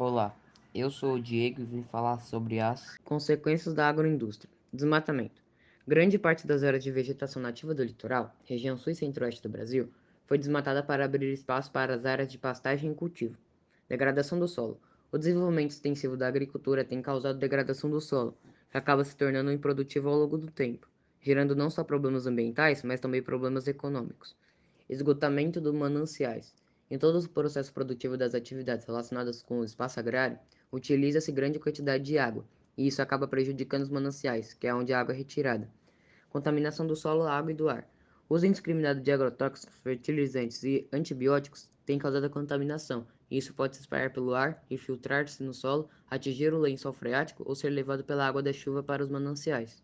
Olá, eu sou o Diego e vim falar sobre as consequências da agroindústria. Desmatamento. Grande parte das áreas de vegetação nativa do litoral, região sul e centro-oeste do Brasil, foi desmatada para abrir espaço para as áreas de pastagem e cultivo. Degradação do solo. O desenvolvimento extensivo da agricultura tem causado degradação do solo, que acaba se tornando improdutivo ao longo do tempo, gerando não só problemas ambientais, mas também problemas econômicos. Esgotamento dos mananciais. Em todo o processo produtivo das atividades relacionadas com o espaço agrário, utiliza-se grande quantidade de água, e isso acaba prejudicando os mananciais, que é onde a água é retirada. Contaminação do solo, água e do ar. O uso indiscriminado de agrotóxicos, fertilizantes e antibióticos tem causado a contaminação, e isso pode se espalhar pelo ar, infiltrar-se no solo, atingir o lençol freático ou ser levado pela água da chuva para os mananciais.